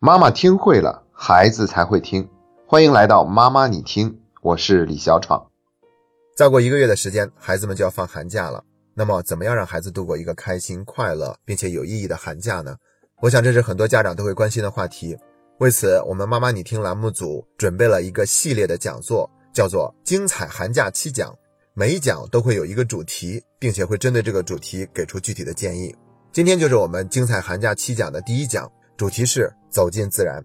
妈妈听会了，孩子才会听。欢迎来到妈妈你听，我是李小闯。再过一个月的时间，孩子们就要放寒假了。那么，怎么样让孩子度过一个开心、快乐并且有意义的寒假呢？我想这是很多家长都会关心的话题。为此，我们妈妈你听栏目组准备了一个系列的讲座，叫做“精彩寒假七讲”，每一讲都会有一个主题，并且会针对这个主题给出具体的建议。今天就是我们“精彩寒假七讲”的第一讲。主题是走进自然。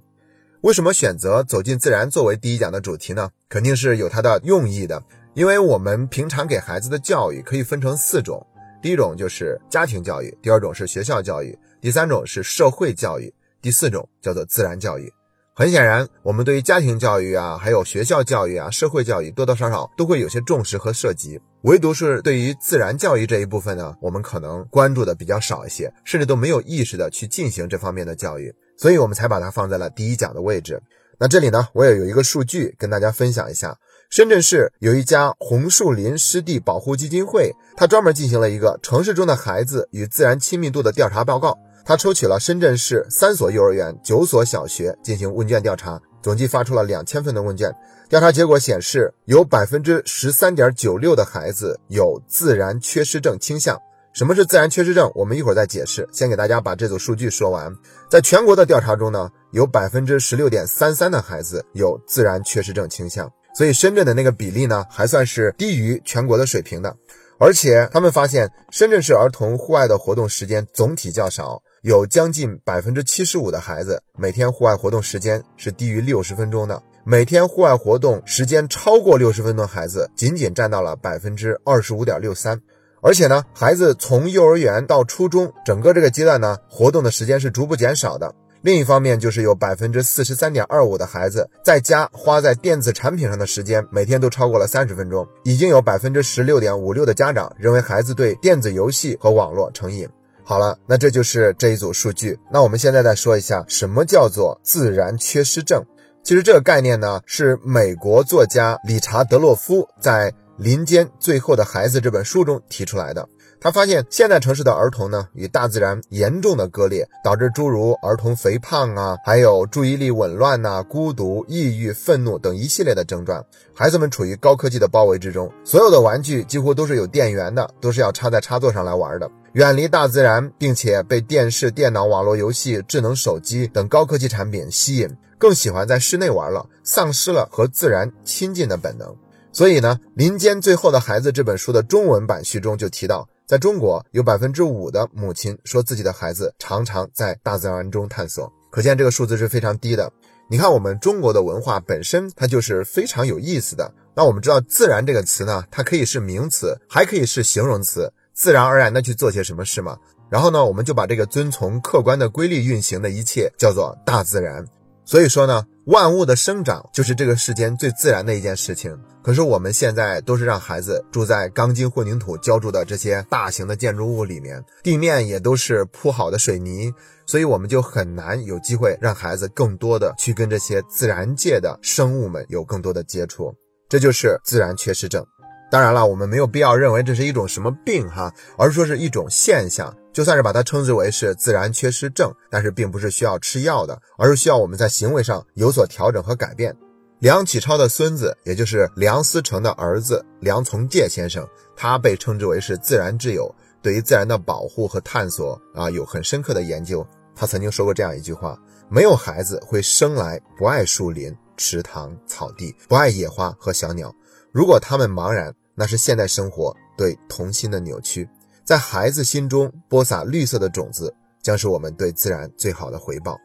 为什么选择走进自然作为第一讲的主题呢？肯定是有它的用意的。因为我们平常给孩子的教育可以分成四种：第一种就是家庭教育，第二种是学校教育，第三种是社会教育，第四种叫做自然教育。很显然，我们对于家庭教育啊，还有学校教育啊，社会教育多多少少都会有些重视和涉及。唯独是对于自然教育这一部分呢，我们可能关注的比较少一些，甚至都没有意识的去进行这方面的教育，所以我们才把它放在了第一讲的位置。那这里呢，我也有一个数据跟大家分享一下：深圳市有一家红树林湿地保护基金会，它专门进行了一个城市中的孩子与自然亲密度的调查报告。他抽取了深圳市三所幼儿园、九所小学进行问卷调查，总计发出了两千份的问卷。调查结果显示，有百分之十三点九六的孩子有自然缺失症倾向。什么是自然缺失症？我们一会儿再解释。先给大家把这组数据说完。在全国的调查中呢，有百分之十六点三三的孩子有自然缺失症倾向。所以深圳的那个比例呢，还算是低于全国的水平的。而且他们发现，深圳市儿童户外的活动时间总体较少，有将近百分之七十五的孩子每天户外活动时间是低于六十分钟的。每天户外活动时间超过六十分钟，孩子仅仅占到了百分之二十五点六三。而且呢，孩子从幼儿园到初中整个这个阶段呢，活动的时间是逐步减少的。另一方面，就是有百分之四十三点二五的孩子在家花在电子产品上的时间每天都超过了三十分钟。已经有百分之十六点五六的家长认为孩子对电子游戏和网络成瘾。好了，那这就是这一组数据。那我们现在再说一下，什么叫做自然缺失症？其实这个概念呢，是美国作家理查德洛夫在《林间最后的孩子》这本书中提出来的。他发现现代城市的儿童呢，与大自然严重的割裂，导致诸如儿童肥胖啊，还有注意力紊乱呐、孤独、抑郁、愤怒等一系列的症状。孩子们处于高科技的包围之中，所有的玩具几乎都是有电源的，都是要插在插座上来玩的。远离大自然，并且被电视、电脑、网络游戏、智能手机等高科技产品吸引，更喜欢在室内玩了，丧失了和自然亲近的本能。所以呢，《林间最后的孩子》这本书的中文版序中就提到，在中国有百分之五的母亲说自己的孩子常常在大自然中探索，可见这个数字是非常低的。你看，我们中国的文化本身它就是非常有意思的。那我们知道“自然”这个词呢，它可以是名词，还可以是形容词。自然而然的去做些什么事嘛？然后呢，我们就把这个遵从客观的规律运行的一切叫做大自然。所以说呢，万物的生长就是这个世间最自然的一件事情。可是我们现在都是让孩子住在钢筋混凝土浇筑的这些大型的建筑物里面，地面也都是铺好的水泥，所以我们就很难有机会让孩子更多的去跟这些自然界的生物们有更多的接触。这就是自然缺失症。当然了，我们没有必要认为这是一种什么病哈，而说是一种现象。就算是把它称之为是自然缺失症，但是并不是需要吃药的，而是需要我们在行为上有所调整和改变。梁启超的孙子，也就是梁思成的儿子梁从诫先生，他被称之为是自然之友，对于自然的保护和探索啊有很深刻的研究。他曾经说过这样一句话：没有孩子会生来不爱树林、池塘、草地，不爱野花和小鸟。如果他们茫然。那是现代生活对童心的扭曲，在孩子心中播撒绿色的种子，将是我们对自然最好的回报。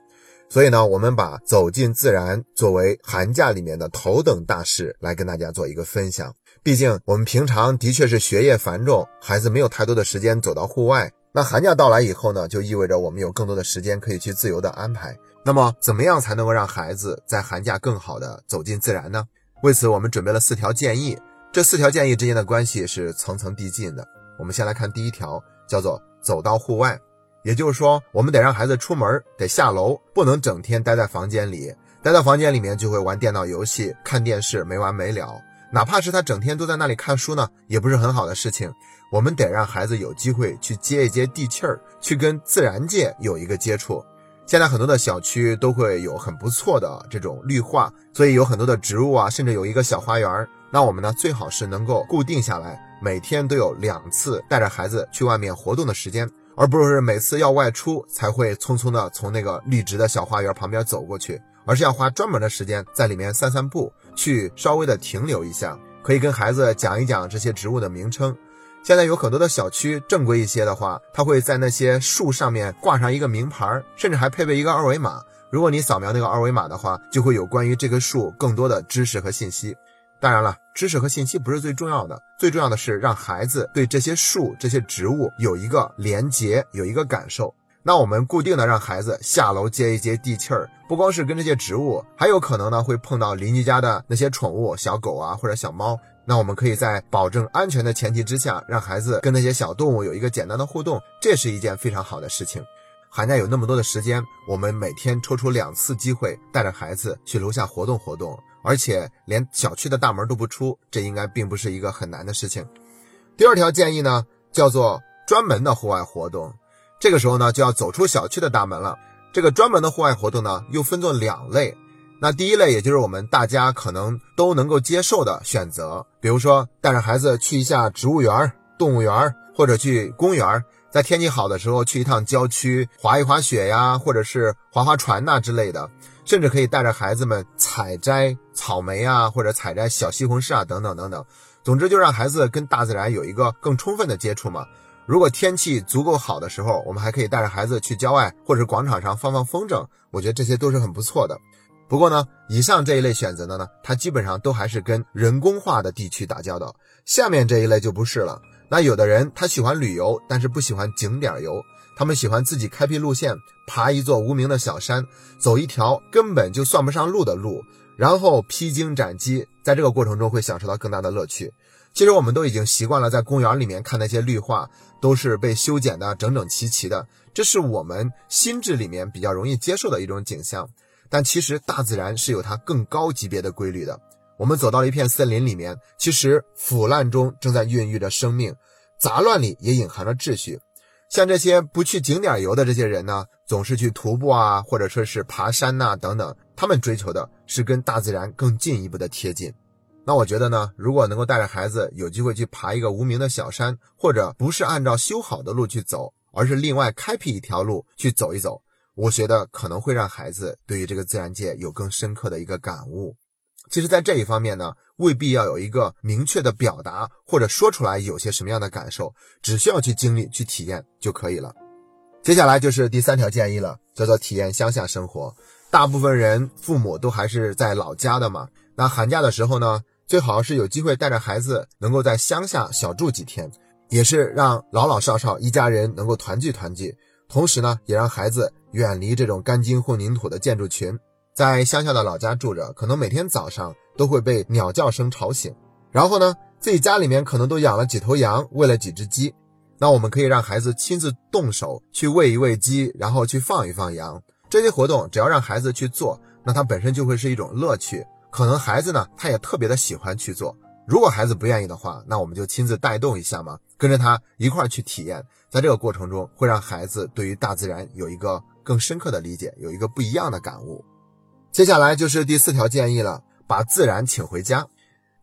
所以呢，我们把走进自然作为寒假里面的头等大事来跟大家做一个分享。毕竟我们平常的确是学业繁重，孩子没有太多的时间走到户外。那寒假到来以后呢，就意味着我们有更多的时间可以去自由的安排。那么，怎么样才能够让孩子在寒假更好的走进自然呢？为此，我们准备了四条建议。这四条建议之间的关系是层层递进的。我们先来看第一条，叫做走到户外。也就是说，我们得让孩子出门，得下楼，不能整天待在房间里。待在房间里面就会玩电脑游戏、看电视没完没了。哪怕是他整天都在那里看书呢，也不是很好的事情。我们得让孩子有机会去接一接地气儿，去跟自然界有一个接触。现在很多的小区都会有很不错的这种绿化，所以有很多的植物啊，甚至有一个小花园。那我们呢，最好是能够固定下来，每天都有两次带着孩子去外面活动的时间，而不是每次要外出才会匆匆的从那个绿植的小花园旁边走过去，而是要花专门的时间在里面散散步，去稍微的停留一下，可以跟孩子讲一讲这些植物的名称。现在有很多的小区正规一些的话，它会在那些树上面挂上一个名牌，甚至还配备一个二维码。如果你扫描那个二维码的话，就会有关于这棵树更多的知识和信息。当然了，知识和信息不是最重要的，最重要的是让孩子对这些树、这些植物有一个连结，有一个感受。那我们固定的让孩子下楼接一接地气儿，不光是跟这些植物，还有可能呢会碰到邻居家的那些宠物，小狗啊或者小猫。那我们可以在保证安全的前提之下，让孩子跟那些小动物有一个简单的互动，这是一件非常好的事情。寒假有那么多的时间，我们每天抽出两次机会，带着孩子去楼下活动活动，而且连小区的大门都不出，这应该并不是一个很难的事情。第二条建议呢，叫做专门的户外活动。这个时候呢，就要走出小区的大门了。这个专门的户外活动呢，又分作两类。那第一类，也就是我们大家可能都能够接受的选择，比如说带着孩子去一下植物园、动物园，或者去公园，在天气好的时候去一趟郊区滑一滑雪呀，或者是划划船呐之类的，甚至可以带着孩子们采摘草莓啊，或者采摘小西红柿啊，等等等等。总之，就让孩子跟大自然有一个更充分的接触嘛。如果天气足够好的时候，我们还可以带着孩子去郊外或者广场上放放风筝，我觉得这些都是很不错的。不过呢，以上这一类选择的呢，它基本上都还是跟人工化的地区打交道。下面这一类就不是了。那有的人他喜欢旅游，但是不喜欢景点游，他们喜欢自己开辟路线，爬一座无名的小山，走一条根本就算不上路的路，然后披荆斩棘，在这个过程中会享受到更大的乐趣。其实我们都已经习惯了在公园里面看那些绿化，都是被修剪的整整齐齐的，这是我们心智里面比较容易接受的一种景象。但其实大自然是有它更高级别的规律的。我们走到了一片森林里面，其实腐烂中正在孕育着生命，杂乱里也隐含着秩序。像这些不去景点游的这些人呢，总是去徒步啊，或者说是爬山呐等等，他们追求的是跟大自然更进一步的贴近。那我觉得呢，如果能够带着孩子有机会去爬一个无名的小山，或者不是按照修好的路去走，而是另外开辟一条路去走一走。我觉得可能会让孩子对于这个自然界有更深刻的一个感悟。其实，在这一方面呢，未必要有一个明确的表达或者说出来有些什么样的感受，只需要去经历、去体验就可以了。接下来就是第三条建议了，叫做体验乡下生活。大部分人父母都还是在老家的嘛，那寒假的时候呢，最好是有机会带着孩子能够在乡下小住几天，也是让老老少少一家人能够团聚团聚。同时呢，也让孩子远离这种钢筋混凝土的建筑群，在乡下的老家住着，可能每天早上都会被鸟叫声吵醒。然后呢，自己家里面可能都养了几头羊，喂了几只鸡。那我们可以让孩子亲自动手去喂一喂鸡，然后去放一放羊。这些活动只要让孩子去做，那它本身就会是一种乐趣。可能孩子呢，他也特别的喜欢去做。如果孩子不愿意的话，那我们就亲自带动一下嘛，跟着他一块儿去体验。在这个过程中，会让孩子对于大自然有一个更深刻的理解，有一个不一样的感悟。接下来就是第四条建议了，把自然请回家。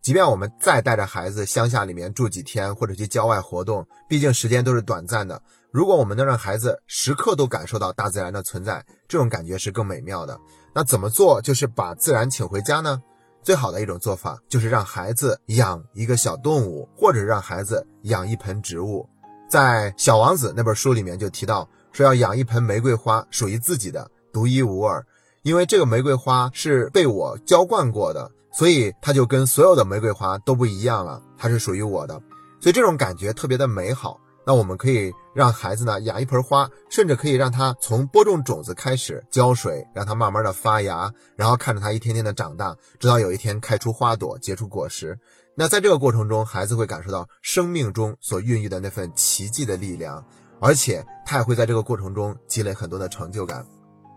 即便我们再带着孩子乡下里面住几天，或者去郊外活动，毕竟时间都是短暂的。如果我们能让孩子时刻都感受到大自然的存在，这种感觉是更美妙的。那怎么做就是把自然请回家呢？最好的一种做法就是让孩子养一个小动物，或者让孩子养一盆植物。在《小王子》那本书里面就提到说要养一盆玫瑰花，属于自己的，独一无二。因为这个玫瑰花是被我浇灌过的，所以它就跟所有的玫瑰花都不一样了，它是属于我的。所以这种感觉特别的美好。那我们可以让孩子呢养一盆花，甚至可以让他从播种种子开始浇水，让它慢慢的发芽，然后看着它一天天的长大，直到有一天开出花朵，结出果实。那在这个过程中，孩子会感受到生命中所孕育的那份奇迹的力量，而且他也会在这个过程中积累很多的成就感。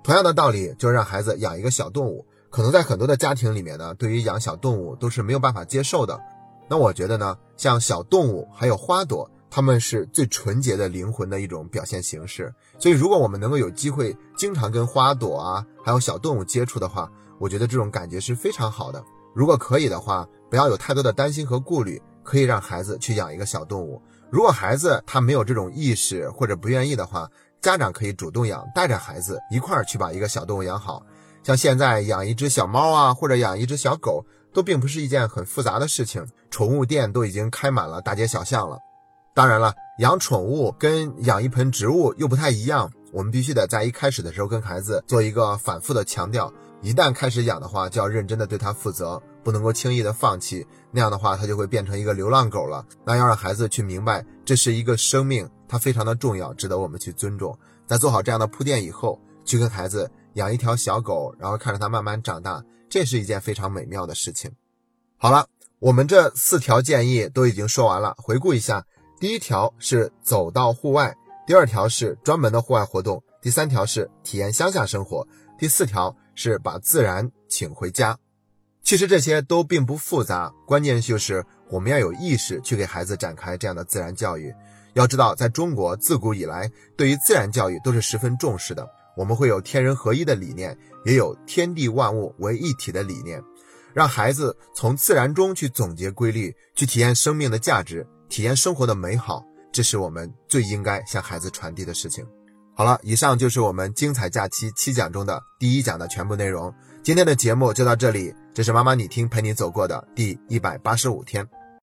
同样的道理，就是让孩子养一个小动物，可能在很多的家庭里面呢，对于养小动物都是没有办法接受的。那我觉得呢，像小动物还有花朵，他们是最纯洁的灵魂的一种表现形式。所以，如果我们能够有机会经常跟花朵啊，还有小动物接触的话，我觉得这种感觉是非常好的。如果可以的话，不要有太多的担心和顾虑，可以让孩子去养一个小动物。如果孩子他没有这种意识或者不愿意的话，家长可以主动养，带着孩子一块儿去把一个小动物养好。像现在养一只小猫啊，或者养一只小狗，都并不是一件很复杂的事情。宠物店都已经开满了大街小巷了。当然了，养宠物跟养一盆植物又不太一样。我们必须得在一开始的时候跟孩子做一个反复的强调：一旦开始养的话，就要认真的对它负责，不能够轻易的放弃。那样的话，它就会变成一个流浪狗了。那要让孩子去明白，这是一个生命，它非常的重要，值得我们去尊重。在做好这样的铺垫以后，去跟孩子养一条小狗，然后看着它慢慢长大，这是一件非常美妙的事情。好了，我们这四条建议都已经说完了。回顾一下，第一条是走到户外，第二条是专门的户外活动，第三条是体验乡下生活，第四条是把自然请回家。其实这些都并不复杂，关键就是我们要有意识去给孩子展开这样的自然教育。要知道，在中国自古以来，对于自然教育都是十分重视的。我们会有天人合一的理念，也有天地万物为一体的理念，让孩子从自然中去总结规律，去体验生命的价值，体验生活的美好。这是我们最应该向孩子传递的事情。好了，以上就是我们精彩假期七讲中的第一讲的全部内容。今天的节目就到这里，这是妈妈你听陪你走过的第一百八十五天。